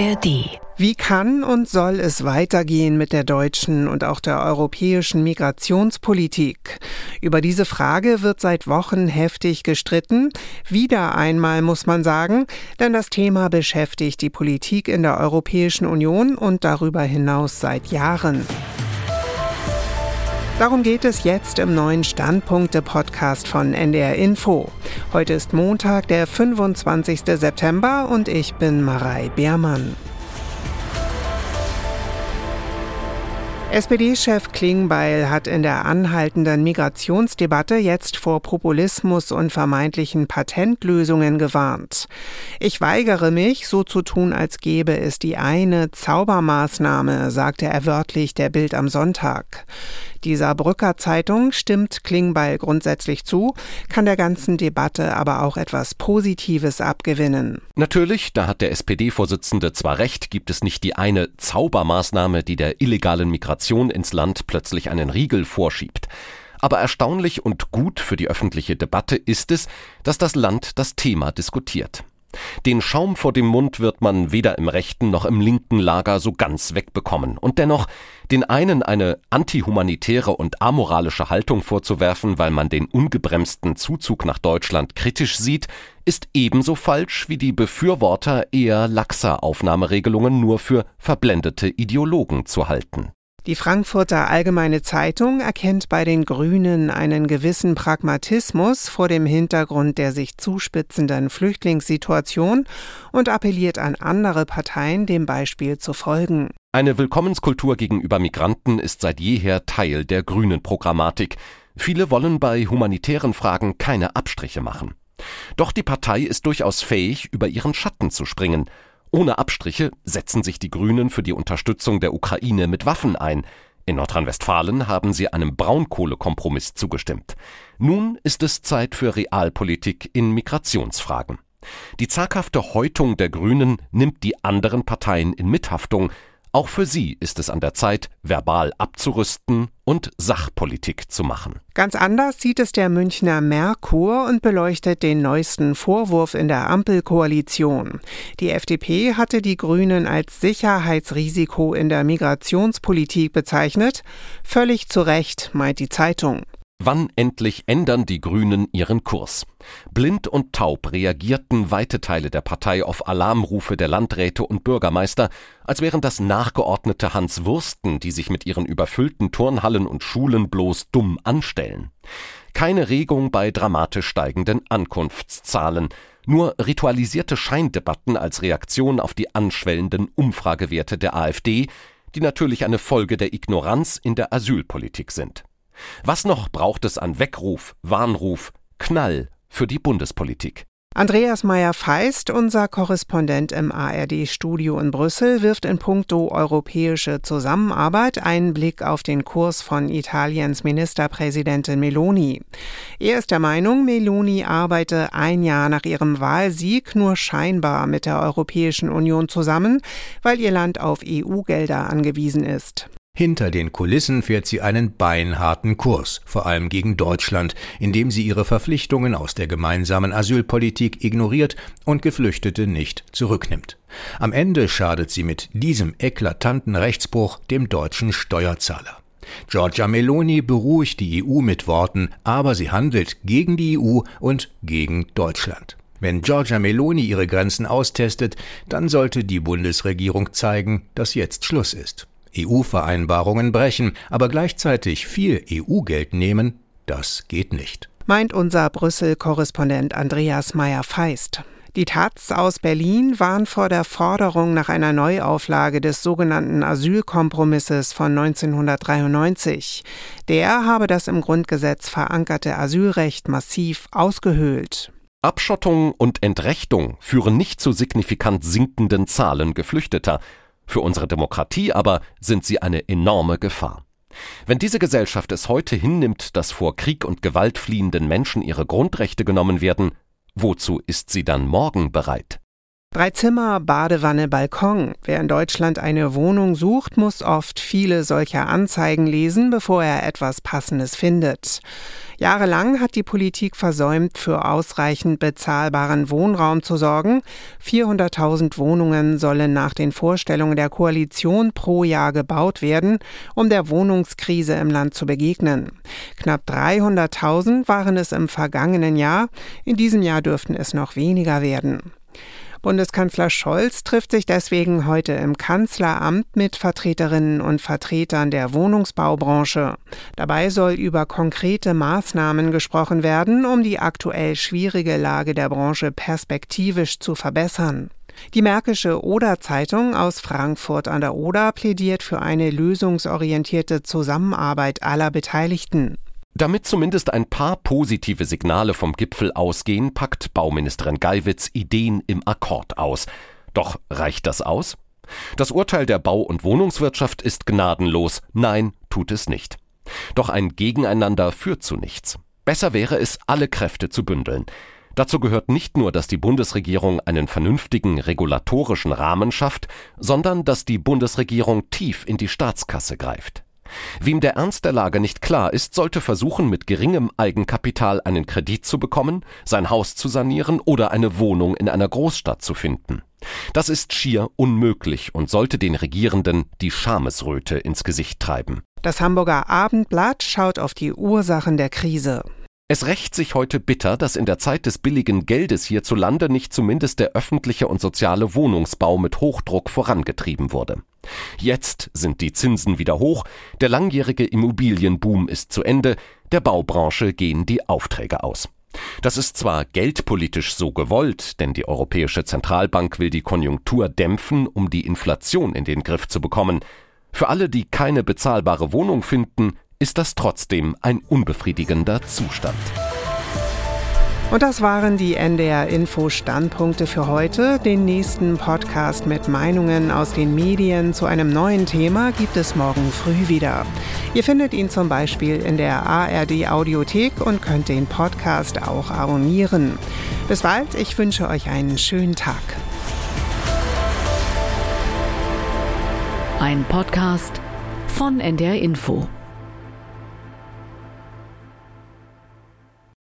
ARD. Wie kann und soll es weitergehen mit der deutschen und auch der europäischen Migrationspolitik? Über diese Frage wird seit Wochen heftig gestritten. Wieder einmal muss man sagen, denn das Thema beschäftigt die Politik in der Europäischen Union und darüber hinaus seit Jahren. Darum geht es jetzt im neuen Standpunkte-Podcast von NDR Info. Heute ist Montag, der 25. September und ich bin Marei Beermann. SPD-Chef Klingbeil hat in der anhaltenden Migrationsdebatte jetzt vor Populismus und vermeintlichen Patentlösungen gewarnt. Ich weigere mich, so zu tun, als gäbe es die eine Zaubermaßnahme, sagte er wörtlich der Bild am Sonntag. Dieser Brücker Zeitung stimmt Klingbeil grundsätzlich zu, kann der ganzen Debatte aber auch etwas Positives abgewinnen. Natürlich, da hat der SPD-Vorsitzende zwar recht, gibt es nicht die eine Zaubermaßnahme, die der illegalen Migration ins Land plötzlich einen Riegel vorschiebt. Aber erstaunlich und gut für die öffentliche Debatte ist es, dass das Land das Thema diskutiert. Den Schaum vor dem Mund wird man weder im rechten noch im linken Lager so ganz wegbekommen. Und dennoch, den einen eine antihumanitäre und amoralische Haltung vorzuwerfen, weil man den ungebremsten Zuzug nach Deutschland kritisch sieht, ist ebenso falsch wie die Befürworter eher laxer Aufnahmeregelungen nur für verblendete Ideologen zu halten. Die Frankfurter Allgemeine Zeitung erkennt bei den Grünen einen gewissen Pragmatismus vor dem Hintergrund der sich zuspitzenden Flüchtlingssituation und appelliert an andere Parteien, dem Beispiel zu folgen. Eine Willkommenskultur gegenüber Migranten ist seit jeher Teil der grünen Programmatik. Viele wollen bei humanitären Fragen keine Abstriche machen. Doch die Partei ist durchaus fähig, über ihren Schatten zu springen ohne Abstriche setzen sich die Grünen für die Unterstützung der Ukraine mit Waffen ein. In Nordrhein-Westfalen haben sie einem Braunkohlekompromiss zugestimmt. Nun ist es Zeit für Realpolitik in Migrationsfragen. Die zaghafte Häutung der Grünen nimmt die anderen Parteien in Mithaftung, auch für sie ist es an der Zeit, verbal abzurüsten und Sachpolitik zu machen. Ganz anders sieht es der Münchner Merkur und beleuchtet den neuesten Vorwurf in der Ampelkoalition. Die FDP hatte die Grünen als Sicherheitsrisiko in der Migrationspolitik bezeichnet. Völlig zu Recht, meint die Zeitung. Wann endlich ändern die Grünen ihren Kurs? Blind und taub reagierten weite Teile der Partei auf Alarmrufe der Landräte und Bürgermeister, als wären das nachgeordnete Hans Wursten, die sich mit ihren überfüllten Turnhallen und Schulen bloß dumm anstellen. Keine Regung bei dramatisch steigenden Ankunftszahlen, nur ritualisierte Scheindebatten als Reaktion auf die anschwellenden Umfragewerte der AfD, die natürlich eine Folge der Ignoranz in der Asylpolitik sind. Was noch braucht es an Weckruf, Warnruf, Knall für die Bundespolitik? Andreas Meyer-Feist, unser Korrespondent im ARD-Studio in Brüssel, wirft in puncto europäische Zusammenarbeit einen Blick auf den Kurs von Italiens Ministerpräsidentin Meloni. Er ist der Meinung, Meloni arbeite ein Jahr nach ihrem Wahlsieg nur scheinbar mit der Europäischen Union zusammen, weil ihr Land auf EU-Gelder angewiesen ist. Hinter den Kulissen fährt sie einen beinharten Kurs, vor allem gegen Deutschland, indem sie ihre Verpflichtungen aus der gemeinsamen Asylpolitik ignoriert und Geflüchtete nicht zurücknimmt. Am Ende schadet sie mit diesem eklatanten Rechtsbruch dem deutschen Steuerzahler. Giorgia Meloni beruhigt die EU mit Worten, aber sie handelt gegen die EU und gegen Deutschland. Wenn Giorgia Meloni ihre Grenzen austestet, dann sollte die Bundesregierung zeigen, dass jetzt Schluss ist. EU-Vereinbarungen brechen, aber gleichzeitig viel EU-Geld nehmen, das geht nicht. Meint unser Brüssel-Korrespondent Andreas Meyer-Feist. Die Taz aus Berlin warnt vor der Forderung nach einer Neuauflage des sogenannten Asylkompromisses von 1993. Der habe das im Grundgesetz verankerte Asylrecht massiv ausgehöhlt. Abschottung und Entrechtung führen nicht zu signifikant sinkenden Zahlen Geflüchteter, für unsere Demokratie aber sind sie eine enorme Gefahr. Wenn diese Gesellschaft es heute hinnimmt, dass vor Krieg und Gewalt fliehenden Menschen ihre Grundrechte genommen werden, wozu ist sie dann morgen bereit? Drei Zimmer, Badewanne, Balkon. Wer in Deutschland eine Wohnung sucht, muss oft viele solcher Anzeigen lesen, bevor er etwas Passendes findet. Jahrelang hat die Politik versäumt, für ausreichend bezahlbaren Wohnraum zu sorgen. 400.000 Wohnungen sollen nach den Vorstellungen der Koalition pro Jahr gebaut werden, um der Wohnungskrise im Land zu begegnen. Knapp 300.000 waren es im vergangenen Jahr. In diesem Jahr dürften es noch weniger werden. Bundeskanzler Scholz trifft sich deswegen heute im Kanzleramt mit Vertreterinnen und Vertretern der Wohnungsbaubranche. Dabei soll über konkrete Maßnahmen gesprochen werden, um die aktuell schwierige Lage der Branche perspektivisch zu verbessern. Die Märkische Oder-Zeitung aus Frankfurt an der Oder plädiert für eine lösungsorientierte Zusammenarbeit aller Beteiligten. Damit zumindest ein paar positive Signale vom Gipfel ausgehen, packt Bauministerin Geiwitz Ideen im Akkord aus. Doch reicht das aus? Das Urteil der Bau- und Wohnungswirtschaft ist gnadenlos. Nein, tut es nicht. Doch ein Gegeneinander führt zu nichts. Besser wäre es, alle Kräfte zu bündeln. Dazu gehört nicht nur, dass die Bundesregierung einen vernünftigen regulatorischen Rahmen schafft, sondern dass die Bundesregierung tief in die Staatskasse greift. Wem der Ernst der Lage nicht klar ist, sollte versuchen, mit geringem Eigenkapital einen Kredit zu bekommen, sein Haus zu sanieren oder eine Wohnung in einer Großstadt zu finden. Das ist schier unmöglich und sollte den Regierenden die Schamesröte ins Gesicht treiben. Das Hamburger Abendblatt schaut auf die Ursachen der Krise. Es rächt sich heute bitter, dass in der Zeit des billigen Geldes hierzulande nicht zumindest der öffentliche und soziale Wohnungsbau mit Hochdruck vorangetrieben wurde. Jetzt sind die Zinsen wieder hoch, der langjährige Immobilienboom ist zu Ende, der Baubranche gehen die Aufträge aus. Das ist zwar geldpolitisch so gewollt, denn die Europäische Zentralbank will die Konjunktur dämpfen, um die Inflation in den Griff zu bekommen. Für alle, die keine bezahlbare Wohnung finden, ist das trotzdem ein unbefriedigender Zustand. Und das waren die NDR Info Standpunkte für heute. Den nächsten Podcast mit Meinungen aus den Medien zu einem neuen Thema gibt es morgen früh wieder. Ihr findet ihn zum Beispiel in der ARD Audiothek und könnt den Podcast auch abonnieren. Bis bald, ich wünsche euch einen schönen Tag. Ein Podcast von NDR Info.